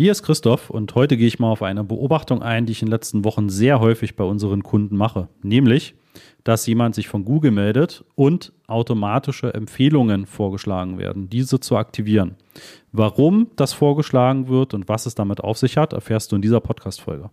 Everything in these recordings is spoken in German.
Hier ist Christoph und heute gehe ich mal auf eine Beobachtung ein, die ich in den letzten Wochen sehr häufig bei unseren Kunden mache. Nämlich, dass jemand sich von Google meldet und automatische Empfehlungen vorgeschlagen werden, diese zu aktivieren. Warum das vorgeschlagen wird und was es damit auf sich hat, erfährst du in dieser Podcast-Folge.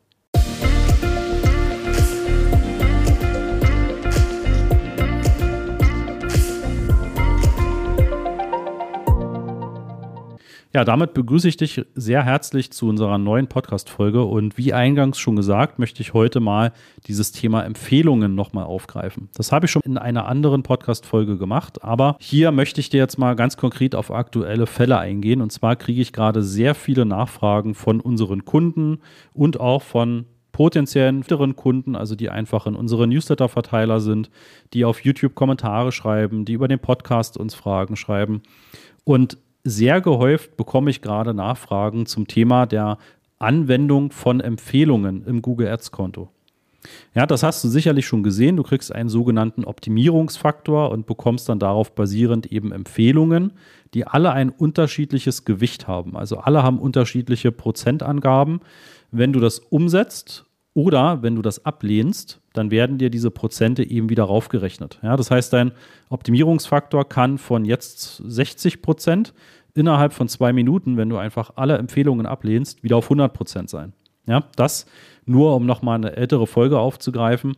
Ja, damit begrüße ich dich sehr herzlich zu unserer neuen Podcast-Folge. Und wie eingangs schon gesagt, möchte ich heute mal dieses Thema Empfehlungen nochmal aufgreifen. Das habe ich schon in einer anderen Podcast-Folge gemacht, aber hier möchte ich dir jetzt mal ganz konkret auf aktuelle Fälle eingehen. Und zwar kriege ich gerade sehr viele Nachfragen von unseren Kunden und auch von potenziellen weiteren Kunden, also die einfach in unsere Newsletter-Verteiler sind, die auf YouTube Kommentare schreiben, die über den Podcast uns Fragen schreiben. Und sehr gehäuft bekomme ich gerade Nachfragen zum Thema der Anwendung von Empfehlungen im Google Ads Konto. Ja, das hast du sicherlich schon gesehen. Du kriegst einen sogenannten Optimierungsfaktor und bekommst dann darauf basierend eben Empfehlungen, die alle ein unterschiedliches Gewicht haben. Also alle haben unterschiedliche Prozentangaben. Wenn du das umsetzt oder wenn du das ablehnst, dann werden dir diese Prozente eben wieder raufgerechnet. Ja, das heißt, dein Optimierungsfaktor kann von jetzt 60 Prozent innerhalb von zwei Minuten, wenn du einfach alle Empfehlungen ablehnst, wieder auf 100 Prozent sein. Ja, das nur, um nochmal eine ältere Folge aufzugreifen,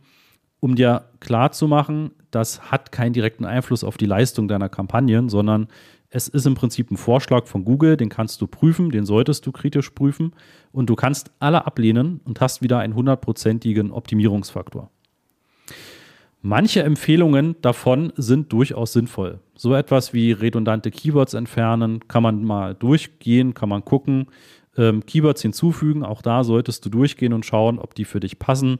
um dir klarzumachen, das hat keinen direkten Einfluss auf die Leistung deiner Kampagnen, sondern es ist im Prinzip ein Vorschlag von Google, den kannst du prüfen, den solltest du kritisch prüfen und du kannst alle ablehnen und hast wieder einen hundertprozentigen Optimierungsfaktor. Manche Empfehlungen davon sind durchaus sinnvoll. So etwas wie redundante Keywords entfernen, kann man mal durchgehen, kann man gucken. Ähm, Keywords hinzufügen, auch da solltest du durchgehen und schauen, ob die für dich passen.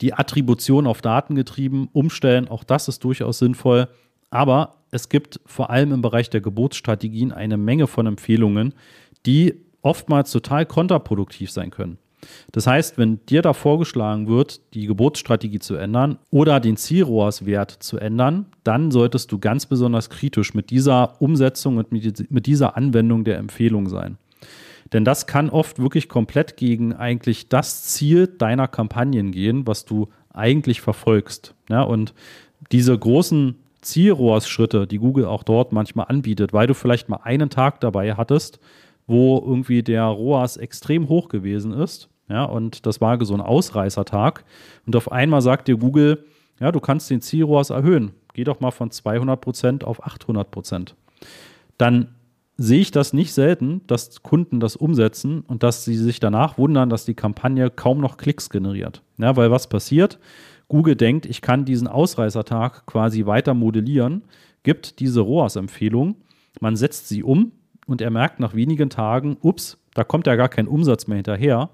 Die Attribution auf Daten getrieben, umstellen, auch das ist durchaus sinnvoll. Aber es gibt vor allem im Bereich der Geburtsstrategien eine Menge von Empfehlungen, die oftmals total kontraproduktiv sein können. Das heißt, wenn dir da vorgeschlagen wird, die Geburtsstrategie zu ändern oder den Zielrohrswert zu ändern, dann solltest du ganz besonders kritisch mit dieser Umsetzung und mit dieser Anwendung der Empfehlung sein. Denn das kann oft wirklich komplett gegen eigentlich das Ziel deiner Kampagnen gehen, was du eigentlich verfolgst. Ja, und diese großen Zielrohrsschritte, die Google auch dort manchmal anbietet, weil du vielleicht mal einen Tag dabei hattest, wo irgendwie der ROAS extrem hoch gewesen ist ja, und das war so ein Ausreißertag. Und auf einmal sagt dir Google, ja, du kannst den Zielrohrs erhöhen. Geh doch mal von 200 Prozent auf 800 Prozent. Dann sehe ich das nicht selten, dass Kunden das umsetzen und dass sie sich danach wundern, dass die Kampagne kaum noch Klicks generiert. Ja, weil was passiert? Google denkt, ich kann diesen Ausreißertag quasi weiter modellieren, gibt diese ROAS-Empfehlung, man setzt sie um und er merkt nach wenigen Tagen, ups, da kommt ja gar kein Umsatz mehr hinterher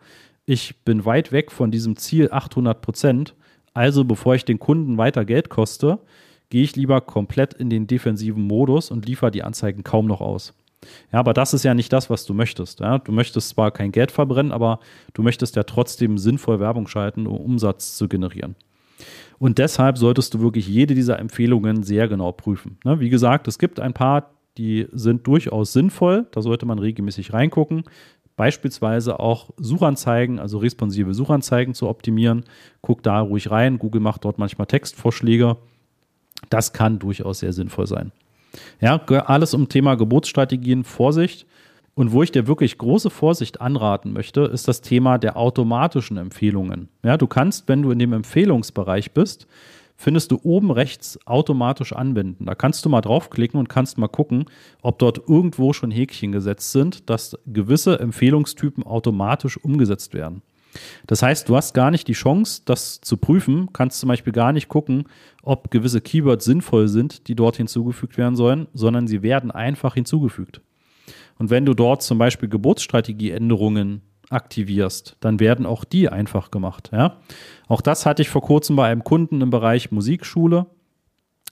ich bin weit weg von diesem Ziel 800 Prozent. Also bevor ich den Kunden weiter Geld koste, gehe ich lieber komplett in den defensiven Modus und liefere die Anzeigen kaum noch aus. Ja, aber das ist ja nicht das, was du möchtest. Ja? Du möchtest zwar kein Geld verbrennen, aber du möchtest ja trotzdem sinnvoll Werbung schalten, um Umsatz zu generieren. Und deshalb solltest du wirklich jede dieser Empfehlungen sehr genau prüfen. Ne? Wie gesagt, es gibt ein paar, die sind durchaus sinnvoll. Da sollte man regelmäßig reingucken beispielsweise auch Suchanzeigen, also responsive Suchanzeigen zu optimieren. Guck da ruhig rein. Google macht dort manchmal Textvorschläge. Das kann durchaus sehr sinnvoll sein. Ja, alles um Thema Geburtsstrategien, Vorsicht. Und wo ich dir wirklich große Vorsicht anraten möchte, ist das Thema der automatischen Empfehlungen. Ja, du kannst, wenn du in dem Empfehlungsbereich bist, findest du oben rechts automatisch anwenden. Da kannst du mal draufklicken und kannst mal gucken, ob dort irgendwo schon Häkchen gesetzt sind, dass gewisse Empfehlungstypen automatisch umgesetzt werden. Das heißt, du hast gar nicht die Chance, das zu prüfen, kannst zum Beispiel gar nicht gucken, ob gewisse Keywords sinnvoll sind, die dort hinzugefügt werden sollen, sondern sie werden einfach hinzugefügt. Und wenn du dort zum Beispiel Geburtsstrategieänderungen aktivierst, dann werden auch die einfach gemacht. Ja? Auch das hatte ich vor kurzem bei einem Kunden im Bereich Musikschule.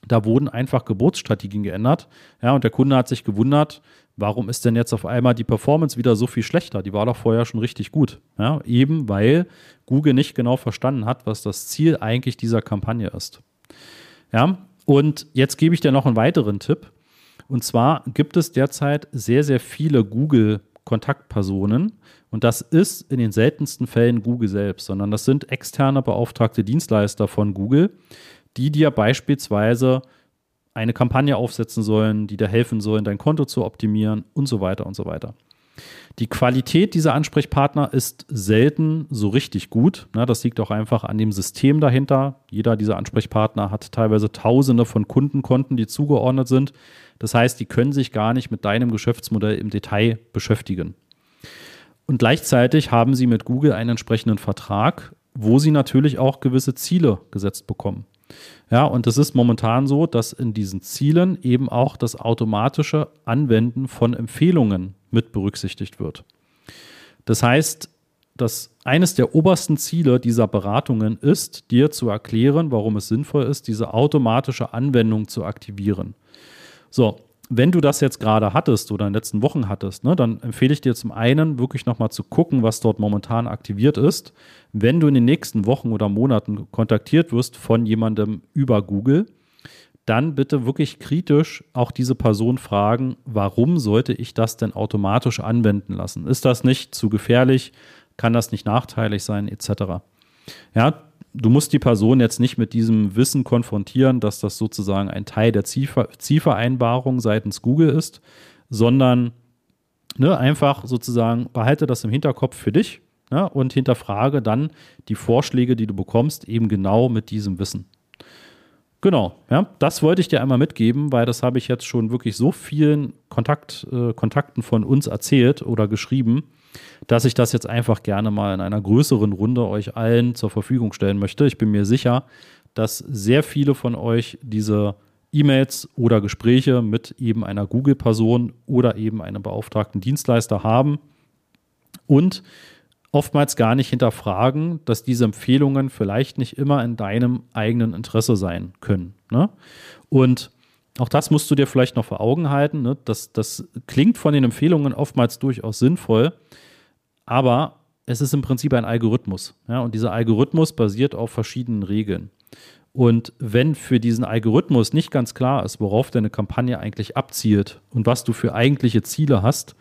Da wurden einfach Geburtsstrategien geändert. Ja, und der Kunde hat sich gewundert, warum ist denn jetzt auf einmal die Performance wieder so viel schlechter? Die war doch vorher schon richtig gut. Ja, eben weil Google nicht genau verstanden hat, was das Ziel eigentlich dieser Kampagne ist. Ja, und jetzt gebe ich dir noch einen weiteren Tipp. Und zwar gibt es derzeit sehr, sehr viele Google Kontaktpersonen. Und das ist in den seltensten Fällen Google selbst, sondern das sind externe beauftragte Dienstleister von Google, die dir beispielsweise eine Kampagne aufsetzen sollen, die dir helfen sollen, dein Konto zu optimieren und so weiter und so weiter. Die Qualität dieser Ansprechpartner ist selten so richtig gut. Das liegt auch einfach an dem System dahinter. Jeder dieser Ansprechpartner hat teilweise Tausende von Kundenkonten, die zugeordnet sind. Das heißt, die können sich gar nicht mit deinem Geschäftsmodell im Detail beschäftigen. Und gleichzeitig haben sie mit Google einen entsprechenden Vertrag, wo sie natürlich auch gewisse Ziele gesetzt bekommen. Ja, und es ist momentan so, dass in diesen Zielen eben auch das automatische Anwenden von Empfehlungen mit berücksichtigt wird. Das heißt, dass eines der obersten Ziele dieser Beratungen ist, dir zu erklären, warum es sinnvoll ist, diese automatische Anwendung zu aktivieren. So, wenn du das jetzt gerade hattest oder in den letzten Wochen hattest, ne, dann empfehle ich dir zum einen wirklich nochmal zu gucken, was dort momentan aktiviert ist. Wenn du in den nächsten Wochen oder Monaten kontaktiert wirst von jemandem über Google, dann bitte wirklich kritisch auch diese Person fragen, warum sollte ich das denn automatisch anwenden lassen? Ist das nicht zu gefährlich? Kann das nicht nachteilig sein, etc.? Ja, du musst die Person jetzt nicht mit diesem Wissen konfrontieren, dass das sozusagen ein Teil der Zielvereinbarung seitens Google ist, sondern ne, einfach sozusagen behalte das im Hinterkopf für dich ne, und hinterfrage dann die Vorschläge, die du bekommst, eben genau mit diesem Wissen. Genau, ja, das wollte ich dir einmal mitgeben, weil das habe ich jetzt schon wirklich so vielen Kontakt, äh, Kontakten von uns erzählt oder geschrieben, dass ich das jetzt einfach gerne mal in einer größeren Runde euch allen zur Verfügung stellen möchte. Ich bin mir sicher, dass sehr viele von euch diese E-Mails oder Gespräche mit eben einer Google-Person oder eben einem beauftragten Dienstleister haben und oftmals gar nicht hinterfragen, dass diese Empfehlungen vielleicht nicht immer in deinem eigenen Interesse sein können. Ne? Und auch das musst du dir vielleicht noch vor Augen halten. Ne? Das, das klingt von den Empfehlungen oftmals durchaus sinnvoll, aber es ist im Prinzip ein Algorithmus. Ja? Und dieser Algorithmus basiert auf verschiedenen Regeln. Und wenn für diesen Algorithmus nicht ganz klar ist, worauf deine Kampagne eigentlich abzielt und was du für eigentliche Ziele hast,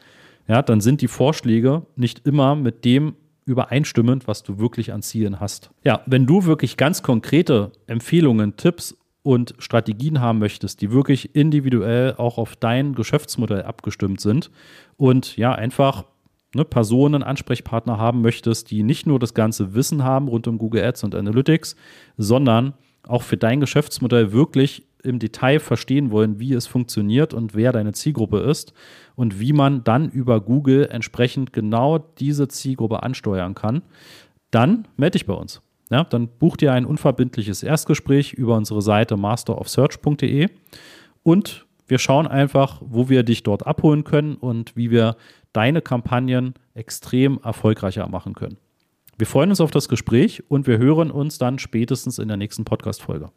ja, dann sind die Vorschläge nicht immer mit dem übereinstimmend, was du wirklich an Zielen hast. Ja, wenn du wirklich ganz konkrete Empfehlungen, Tipps und Strategien haben möchtest, die wirklich individuell auch auf dein Geschäftsmodell abgestimmt sind und ja, einfach ne, Personen, Ansprechpartner haben möchtest, die nicht nur das ganze Wissen haben rund um Google Ads und Analytics, sondern auch für dein Geschäftsmodell wirklich im Detail verstehen wollen, wie es funktioniert und wer deine Zielgruppe ist und wie man dann über Google entsprechend genau diese Zielgruppe ansteuern kann, dann melde dich bei uns. Ja, dann buch dir ein unverbindliches Erstgespräch über unsere Seite masterofsearch.de und wir schauen einfach, wo wir dich dort abholen können und wie wir deine Kampagnen extrem erfolgreicher machen können. Wir freuen uns auf das Gespräch und wir hören uns dann spätestens in der nächsten Podcast-Folge.